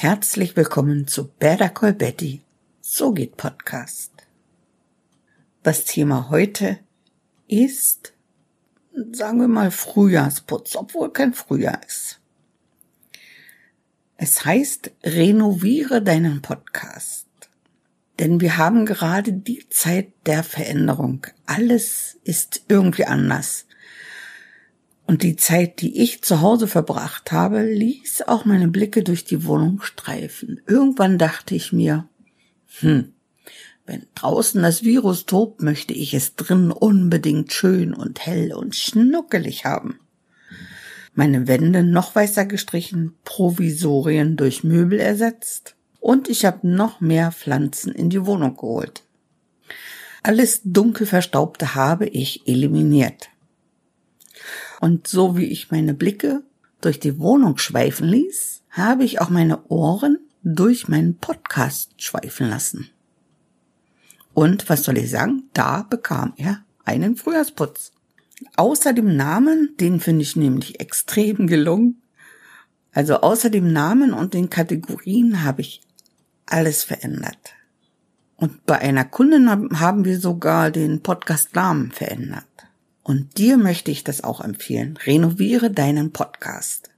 Herzlich willkommen zu Call Betty. So geht Podcast. Das Thema heute ist, sagen wir mal, Frühjahrsputz, obwohl kein Frühjahr ist. Es heißt, renoviere deinen Podcast. Denn wir haben gerade die Zeit der Veränderung. Alles ist irgendwie anders. Und die Zeit, die ich zu Hause verbracht habe, ließ auch meine Blicke durch die Wohnung streifen. Irgendwann dachte ich mir, hm, wenn draußen das Virus tobt, möchte ich es drinnen unbedingt schön und hell und schnuckelig haben. Meine Wände noch weißer gestrichen, Provisorien durch Möbel ersetzt und ich habe noch mehr Pflanzen in die Wohnung geholt. Alles dunkel verstaubte habe ich eliminiert. Und so wie ich meine Blicke durch die Wohnung schweifen ließ, habe ich auch meine Ohren durch meinen Podcast schweifen lassen. Und was soll ich sagen? Da bekam er einen Frühjahrsputz. Außer dem Namen, den finde ich nämlich extrem gelungen. Also außer dem Namen und den Kategorien habe ich alles verändert. Und bei einer Kundin haben wir sogar den Podcast-Namen verändert. Und dir möchte ich das auch empfehlen. Renoviere deinen Podcast.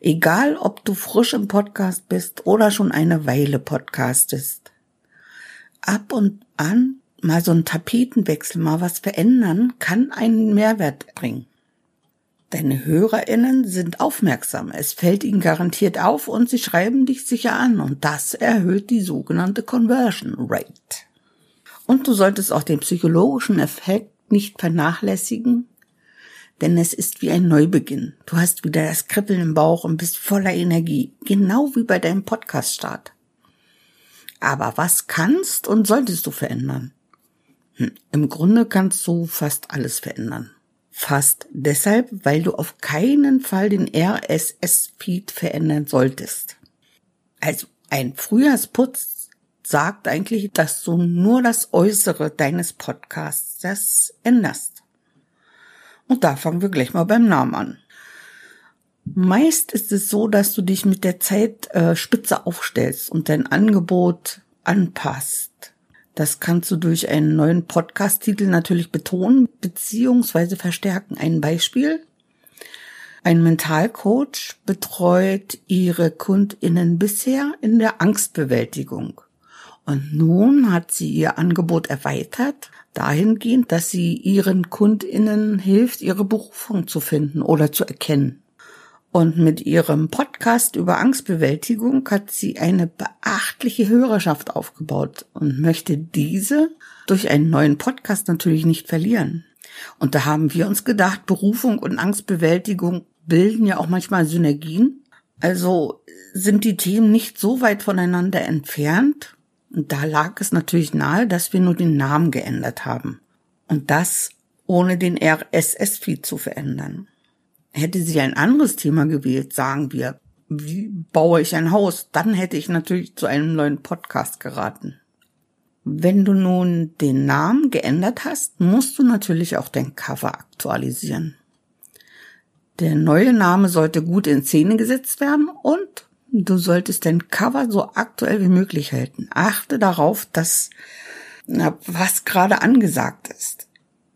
Egal, ob du frisch im Podcast bist oder schon eine Weile podcastest. Ab und an mal so ein Tapetenwechsel, mal was verändern, kann einen Mehrwert bringen. Deine HörerInnen sind aufmerksam. Es fällt ihnen garantiert auf und sie schreiben dich sicher an und das erhöht die sogenannte Conversion Rate. Und du solltest auch den psychologischen Effekt nicht vernachlässigen, denn es ist wie ein Neubeginn. Du hast wieder das Kribbeln im Bauch und bist voller Energie, genau wie bei deinem Podcast-Start. Aber was kannst und solltest du verändern? Hm, Im Grunde kannst du fast alles verändern. Fast deshalb, weil du auf keinen Fall den RSS-Feed verändern solltest. Also ein Frühjahrsputz sagt eigentlich, dass du nur das Äußere deines Podcasts änderst. Und da fangen wir gleich mal beim Namen an. Meist ist es so, dass du dich mit der Zeit äh, spitze aufstellst und dein Angebot anpasst. Das kannst du durch einen neuen Podcast-Titel natürlich betonen bzw. verstärken. Ein Beispiel. Ein Mentalcoach betreut ihre KundInnen bisher in der Angstbewältigung. Und nun hat sie ihr Angebot erweitert, dahingehend, dass sie ihren Kundinnen hilft, ihre Berufung zu finden oder zu erkennen. Und mit ihrem Podcast über Angstbewältigung hat sie eine beachtliche Hörerschaft aufgebaut und möchte diese durch einen neuen Podcast natürlich nicht verlieren. Und da haben wir uns gedacht, Berufung und Angstbewältigung bilden ja auch manchmal Synergien. Also sind die Themen nicht so weit voneinander entfernt und da lag es natürlich nahe, dass wir nur den Namen geändert haben. Und das ohne den RSS-Feed zu verändern. Hätte sie ein anderes Thema gewählt, sagen wir, wie baue ich ein Haus, dann hätte ich natürlich zu einem neuen Podcast geraten. Wenn du nun den Namen geändert hast, musst du natürlich auch dein Cover aktualisieren. Der neue Name sollte gut in Szene gesetzt werden und Du solltest dein Cover so aktuell wie möglich halten. Achte darauf, dass was gerade angesagt ist.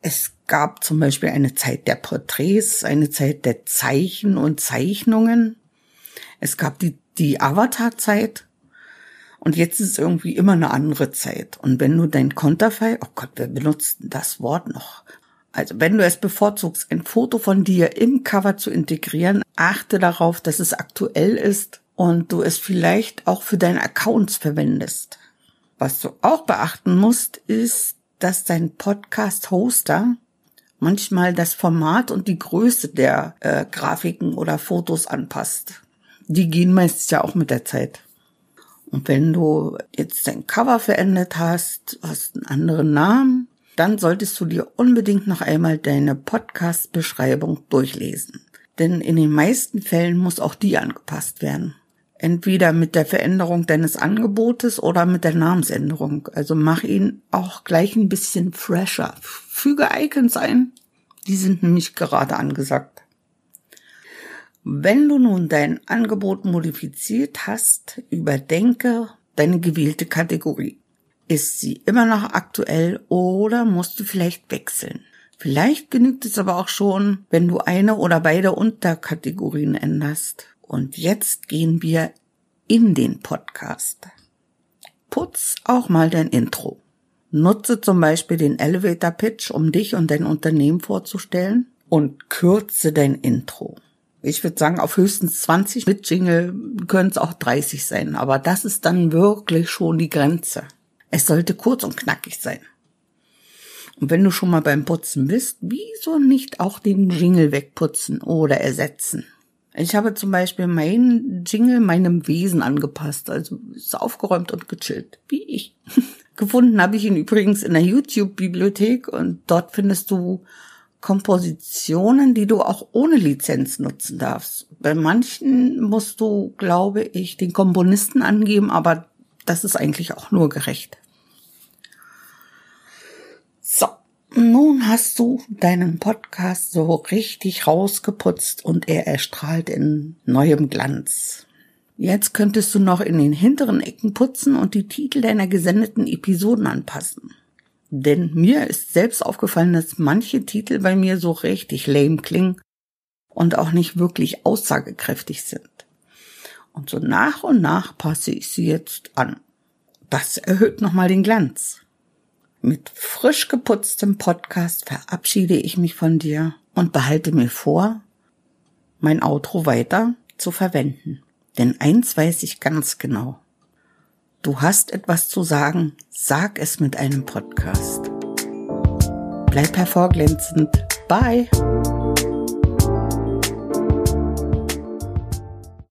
Es gab zum Beispiel eine Zeit der Porträts, eine Zeit der Zeichen und Zeichnungen. Es gab die, die Avatar-Zeit. Und jetzt ist es irgendwie immer eine andere Zeit. Und wenn du dein Konterfei, oh Gott, wer benutzt das Wort noch? Also wenn du es bevorzugst, ein Foto von dir im Cover zu integrieren, achte darauf, dass es aktuell ist und du es vielleicht auch für deine Accounts verwendest. Was du auch beachten musst, ist, dass dein Podcast-Hoster manchmal das Format und die Größe der äh, Grafiken oder Fotos anpasst. Die gehen meistens ja auch mit der Zeit. Und wenn du jetzt dein Cover verändert hast, hast einen anderen Namen, dann solltest du dir unbedingt noch einmal deine Podcast-Beschreibung durchlesen. Denn in den meisten Fällen muss auch die angepasst werden. Entweder mit der Veränderung deines Angebotes oder mit der Namensänderung. Also mach ihn auch gleich ein bisschen fresher. Füge Icons ein. Die sind nämlich gerade angesagt. Wenn du nun dein Angebot modifiziert hast, überdenke deine gewählte Kategorie. Ist sie immer noch aktuell oder musst du vielleicht wechseln? Vielleicht genügt es aber auch schon, wenn du eine oder beide Unterkategorien änderst. Und jetzt gehen wir in den Podcast. Putz auch mal dein Intro. Nutze zum Beispiel den Elevator Pitch, um dich und dein Unternehmen vorzustellen und kürze dein Intro. Ich würde sagen, auf höchstens 20 mit Jingle können es auch 30 sein, aber das ist dann wirklich schon die Grenze. Es sollte kurz und knackig sein. Und wenn du schon mal beim Putzen bist, wieso nicht auch den Jingle wegputzen oder ersetzen? Ich habe zum Beispiel meinen Jingle meinem Wesen angepasst, also ist aufgeräumt und gechillt, wie ich. Gefunden habe ich ihn übrigens in der YouTube-Bibliothek und dort findest du Kompositionen, die du auch ohne Lizenz nutzen darfst. Bei manchen musst du, glaube ich, den Komponisten angeben, aber das ist eigentlich auch nur gerecht. So, nun hast du deinen Podcast so richtig rausgeputzt und er erstrahlt in neuem Glanz. Jetzt könntest du noch in den hinteren Ecken putzen und die Titel deiner gesendeten Episoden anpassen. Denn mir ist selbst aufgefallen, dass manche Titel bei mir so richtig lame klingen und auch nicht wirklich aussagekräftig sind. Und so nach und nach passe ich sie jetzt an. Das erhöht nochmal den Glanz. Mit frisch geputztem Podcast verabschiede ich mich von dir und behalte mir vor, mein Outro weiter zu verwenden. Denn eins weiß ich ganz genau. Du hast etwas zu sagen, sag es mit einem Podcast. Bleib hervorglänzend. Bye.